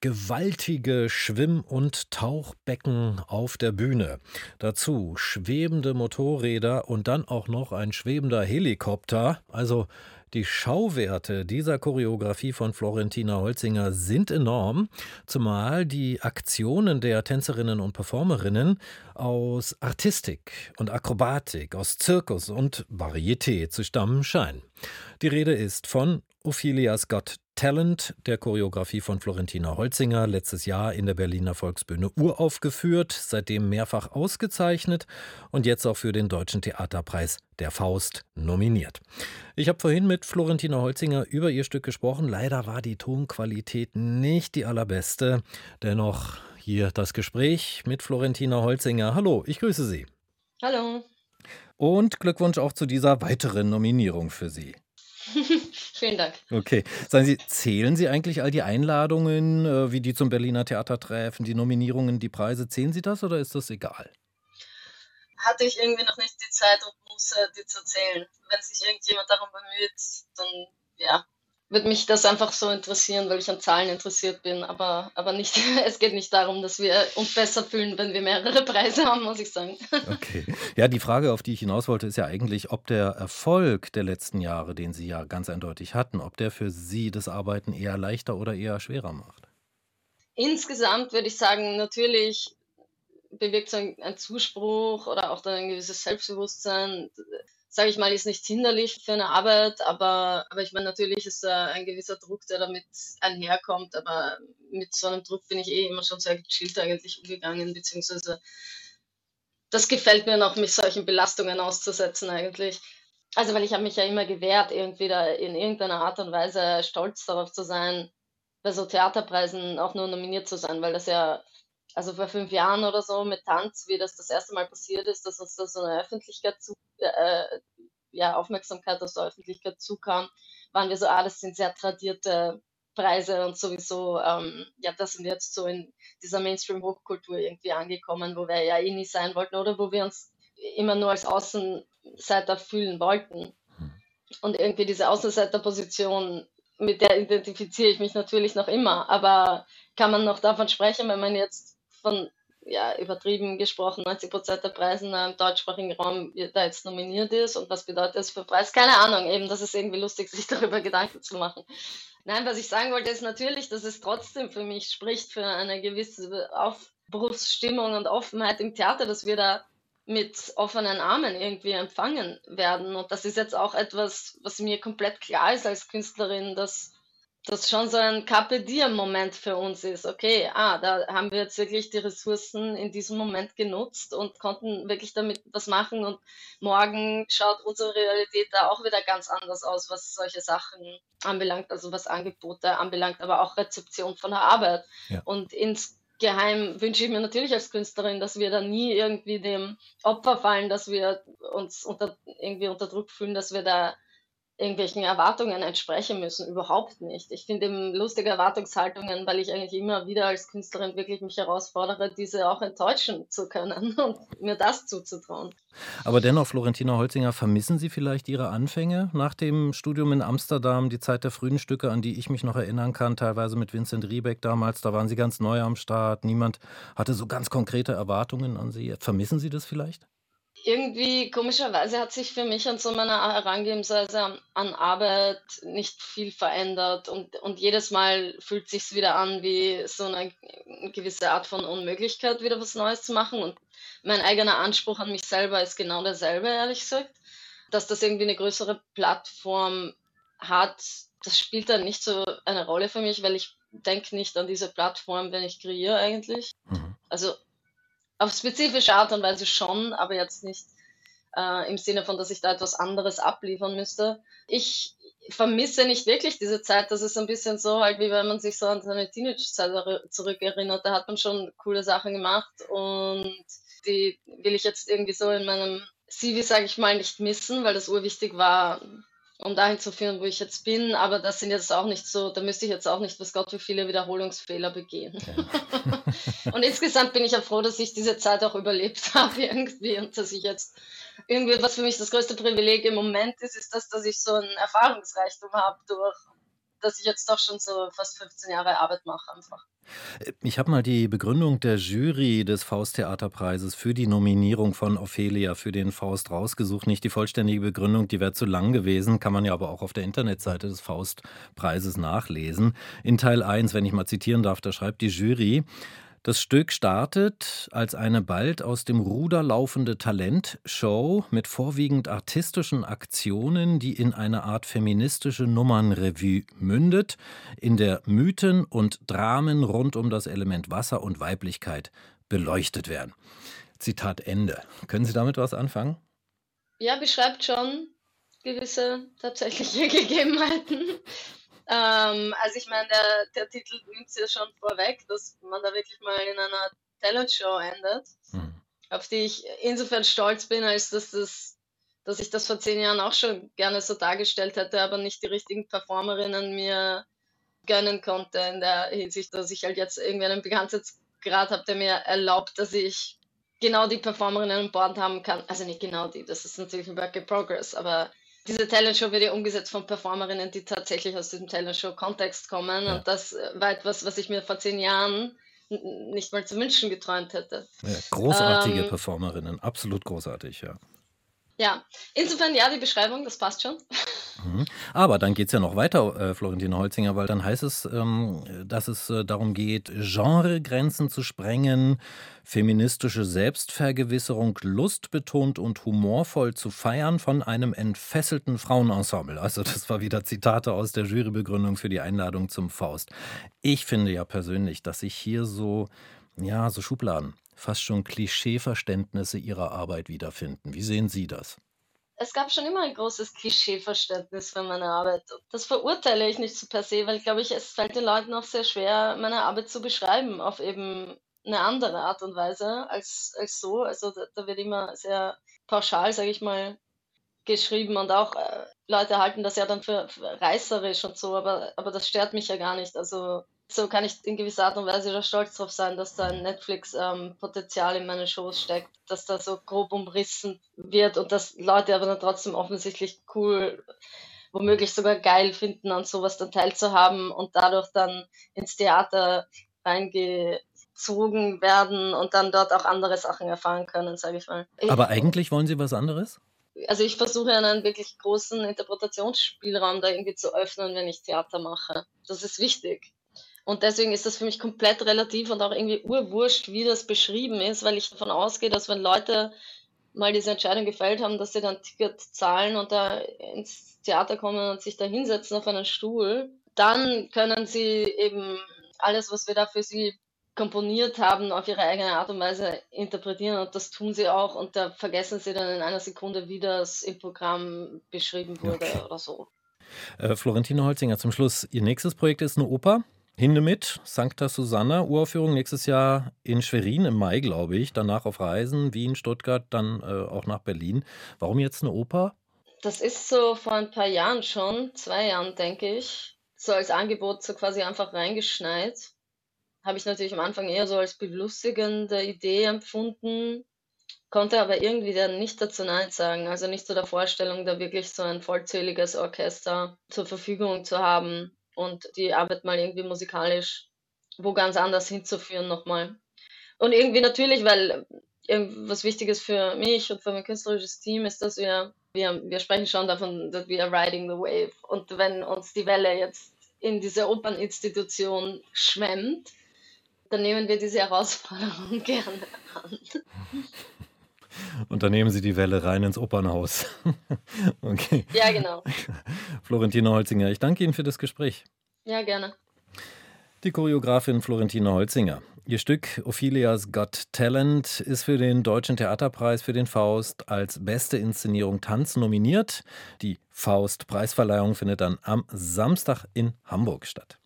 Gewaltige Schwimm und Tauchbecken auf der Bühne. Dazu schwebende Motorräder und dann auch noch ein schwebender Helikopter. Also die Schauwerte dieser Choreografie von Florentina Holzinger sind enorm, zumal die Aktionen der Tänzerinnen und Performerinnen aus Artistik und Akrobatik, aus Zirkus und Varieté zu stammen scheinen. Die Rede ist von Ophelia's Got Talent der Choreografie von Florentina Holzinger, letztes Jahr in der Berliner Volksbühne uraufgeführt, seitdem mehrfach ausgezeichnet und jetzt auch für den Deutschen Theaterpreis der Faust nominiert. Ich habe vorhin mit Florentina Holzinger über ihr Stück gesprochen. Leider war die Tonqualität nicht die allerbeste. Dennoch hier das Gespräch mit Florentina Holzinger. Hallo, ich grüße Sie. Hallo. Und Glückwunsch auch zu dieser weiteren Nominierung für Sie. Vielen Dank. Okay. Sagen Sie, zählen Sie eigentlich all die Einladungen, äh, wie die zum Berliner Theatertreffen, die Nominierungen, die Preise, zählen Sie das oder ist das egal? Hatte ich irgendwie noch nicht die Zeit und Muße, die zu zählen. Wenn sich irgendjemand darum bemüht, dann ja, würde mich das einfach so interessieren, weil ich an Zahlen interessiert bin. Aber, aber nicht, es geht nicht darum, dass wir uns besser fühlen, wenn wir mehrere Preise haben, muss ich sagen. Okay. Ja, die Frage, auf die ich hinaus wollte, ist ja eigentlich, ob der Erfolg der letzten Jahre, den Sie ja ganz eindeutig hatten, ob der für Sie das Arbeiten eher leichter oder eher schwerer macht. Insgesamt würde ich sagen, natürlich bewirkt so ein, ein Zuspruch oder auch ein gewisses Selbstbewusstsein sage ich mal, ist nicht hinderlich für eine Arbeit, aber, aber ich meine, natürlich ist da ein gewisser Druck, der damit einherkommt, aber mit so einem Druck bin ich eh immer schon sehr gechillt eigentlich umgegangen, beziehungsweise das gefällt mir noch, mich solchen Belastungen auszusetzen eigentlich. Also, weil ich habe mich ja immer gewehrt, irgendwie da in irgendeiner Art und Weise stolz darauf zu sein, bei so Theaterpreisen auch nur nominiert zu sein, weil das ja also vor fünf Jahren oder so mit Tanz, wie das das erste Mal passiert ist, dass uns da so eine Öffentlichkeit zu, äh, ja, Aufmerksamkeit aus der Öffentlichkeit zukam, waren wir so, ah, das sind sehr tradierte Preise und sowieso, ähm, ja, das sind jetzt so in dieser Mainstream-Hochkultur irgendwie angekommen, wo wir ja eh nie sein wollten oder wo wir uns immer nur als Außenseiter fühlen wollten. Hm. Und irgendwie diese Außenseiterposition, mit der identifiziere ich mich natürlich noch immer, aber kann man noch davon sprechen, wenn man jetzt von, ja, übertrieben gesprochen, 90 Prozent der Preise im deutschsprachigen Raum da jetzt nominiert ist und was bedeutet das für Preis? Keine Ahnung, eben, das ist irgendwie lustig, sich darüber Gedanken zu machen. Nein, was ich sagen wollte, ist natürlich, dass es trotzdem für mich spricht für eine gewisse Aufbruchsstimmung und Offenheit im Theater, dass wir da mit offenen Armen irgendwie empfangen werden. Und das ist jetzt auch etwas, was mir komplett klar ist als Künstlerin, dass das schon so ein Carpe Diem-Moment für uns ist. Okay, ah, da haben wir jetzt wirklich die Ressourcen in diesem Moment genutzt und konnten wirklich damit was machen und morgen schaut unsere Realität da auch wieder ganz anders aus, was solche Sachen anbelangt, also was Angebote anbelangt, aber auch Rezeption von der Arbeit. Ja. Und insgeheim wünsche ich mir natürlich als Künstlerin, dass wir da nie irgendwie dem Opfer fallen, dass wir uns unter, irgendwie unter Druck fühlen, dass wir da irgendwelchen Erwartungen entsprechen müssen. Überhaupt nicht. Ich finde eben lustige Erwartungshaltungen, weil ich eigentlich immer wieder als Künstlerin wirklich mich herausfordere, diese auch enttäuschen zu können und mir das zuzutrauen. Aber dennoch, Florentina Holzinger, vermissen Sie vielleicht Ihre Anfänge nach dem Studium in Amsterdam, die Zeit der frühen Stücke, an die ich mich noch erinnern kann, teilweise mit Vincent Riebeck damals, da waren Sie ganz neu am Start, niemand hatte so ganz konkrete Erwartungen an Sie. Vermissen Sie das vielleicht? Irgendwie komischerweise hat sich für mich an so meiner Herangehensweise an Arbeit nicht viel verändert und, und jedes Mal fühlt sich wieder an wie so eine gewisse Art von Unmöglichkeit, wieder was Neues zu machen und mein eigener Anspruch an mich selber ist genau derselbe, ehrlich gesagt. Dass das irgendwie eine größere Plattform hat, das spielt dann nicht so eine Rolle für mich, weil ich denke nicht an diese Plattform, wenn ich kreiere eigentlich. Mhm. Also auf spezifische Art und Weise schon, aber jetzt nicht äh, im Sinne von, dass ich da etwas anderes abliefern müsste. Ich vermisse nicht wirklich diese Zeit. Das ist ein bisschen so halt, wie wenn man sich so an seine Teenage-Zeit zurückerinnert. Da hat man schon coole Sachen gemacht und die will ich jetzt irgendwie so in meinem CV, sage ich mal, nicht missen, weil das urwichtig war, um dahin zu führen, wo ich jetzt bin. Aber das sind jetzt auch nicht so, da müsste ich jetzt auch nicht, was Gott, wie viele Wiederholungsfehler begehen. Ja. und insgesamt bin ich ja froh, dass ich diese Zeit auch überlebt habe irgendwie und dass ich jetzt irgendwie, was für mich das größte Privileg im Moment ist, ist das, dass ich so ein Erfahrungsreichtum habe durch dass ich jetzt doch schon so fast 15 Jahre Arbeit mache einfach. Ich habe mal die Begründung der Jury des Faust-Theaterpreises für die Nominierung von Ophelia für den Faust rausgesucht. Nicht die vollständige Begründung, die wäre zu lang gewesen, kann man ja aber auch auf der Internetseite des Faustpreises nachlesen. In Teil 1, wenn ich mal zitieren darf, da schreibt die Jury, das Stück startet als eine bald aus dem Ruder laufende Talentshow mit vorwiegend artistischen Aktionen, die in eine Art feministische Nummernrevue mündet, in der Mythen und Dramen rund um das Element Wasser und Weiblichkeit beleuchtet werden. Zitat Ende. Können Sie damit was anfangen? Ja, beschreibt schon gewisse tatsächliche Gegebenheiten. Ähm, also ich meine, der, der Titel nimmt es ja schon vorweg, dass man da wirklich mal in einer Talentshow endet, mhm. auf die ich insofern stolz bin, als dass das dass ich das vor zehn Jahren auch schon gerne so dargestellt hätte, aber nicht die richtigen Performerinnen mir gönnen konnte in der Hinsicht, dass ich halt jetzt irgendwie einen Bekanntheitsgrad habe, der mir erlaubt, dass ich genau die Performerinnen an Bord haben kann. Also nicht genau die, das ist natürlich ein Work in Progress, aber diese Talentshow wird ja umgesetzt von Performerinnen, die tatsächlich aus diesem Talentshow-Kontext kommen. Ja. Und das war etwas, was ich mir vor zehn Jahren nicht mal zu wünschen geträumt hätte. Ja, großartige ähm, Performerinnen, absolut großartig, ja. Ja, insofern ja, die Beschreibung, das passt schon. Mhm. Aber dann geht es ja noch weiter, äh, Florentine Holzinger, weil dann heißt es, ähm, dass es äh, darum geht, Genregrenzen zu sprengen, feministische Selbstvergewisserung lustbetont und humorvoll zu feiern von einem entfesselten Frauenensemble. Also das war wieder Zitate aus der Jurybegründung für die Einladung zum Faust. Ich finde ja persönlich, dass sich hier so, ja, so Schubladen fast schon Klischeeverständnisse Ihrer Arbeit wiederfinden. Wie sehen Sie das? Es gab schon immer ein großes Klischeeverständnis für meine Arbeit. Das verurteile ich nicht so per se, weil, glaube ich, es fällt den Leuten auch sehr schwer, meine Arbeit zu beschreiben auf eben eine andere Art und Weise als, als so. Also da, da wird immer sehr pauschal, sage ich mal, geschrieben und auch äh, Leute halten das ja dann für, für reißerisch und so, aber, aber das stört mich ja gar nicht. Also so kann ich in gewisser Art und Weise da stolz drauf sein, dass da ein Netflix-Potenzial ähm, in meinen Shows steckt, dass da so grob umrissen wird und dass Leute aber dann trotzdem offensichtlich cool, womöglich sogar geil finden, an sowas dann teilzuhaben und dadurch dann ins Theater reingezogen werden und dann dort auch andere Sachen erfahren können, sage ich mal. Aber eigentlich wollen Sie was anderes? Also ich versuche einen wirklich großen Interpretationsspielraum da irgendwie zu öffnen, wenn ich Theater mache. Das ist wichtig. Und deswegen ist das für mich komplett relativ und auch irgendwie urwurscht, wie das beschrieben ist, weil ich davon ausgehe, dass wenn Leute mal diese Entscheidung gefällt haben, dass sie dann ein Ticket zahlen und da ins Theater kommen und sich da hinsetzen auf einen Stuhl, dann können sie eben alles, was wir da für sie komponiert haben, auf ihre eigene Art und Weise interpretieren und das tun sie auch und da vergessen sie dann in einer Sekunde, wie das im Programm beschrieben wurde okay. oder so. Äh, Florentine Holzinger, zum Schluss. Ihr nächstes Projekt ist eine Oper. Hindemith, Sancta Susanna, Uraufführung nächstes Jahr in Schwerin im Mai, glaube ich. Danach auf Reisen, Wien, Stuttgart, dann äh, auch nach Berlin. Warum jetzt eine Oper? Das ist so vor ein paar Jahren schon, zwei Jahren, denke ich, so als Angebot so quasi einfach reingeschneit. Habe ich natürlich am Anfang eher so als belustigende Idee empfunden, konnte aber irgendwie dann nicht dazu Nein sagen. Also nicht zu der Vorstellung, da wirklich so ein vollzähliges Orchester zur Verfügung zu haben und die Arbeit mal irgendwie musikalisch wo ganz anders hinzuführen nochmal. Und irgendwie natürlich, weil was Wichtiges für mich und für mein künstlerisches Team ist, dass wir, wir, wir sprechen schon davon, dass wir riding the wave. Und wenn uns die Welle jetzt in diese Operninstitution schwemmt, dann nehmen wir diese Herausforderung gerne an. Und dann nehmen Sie die Welle rein ins Opernhaus. okay. Ja, genau. Florentine Holzinger, ich danke Ihnen für das Gespräch. Ja, gerne. Die Choreografin Florentine Holzinger. Ihr Stück Ophelia's Got Talent ist für den Deutschen Theaterpreis für den Faust als beste Inszenierung Tanz nominiert. Die Faust-Preisverleihung findet dann am Samstag in Hamburg statt.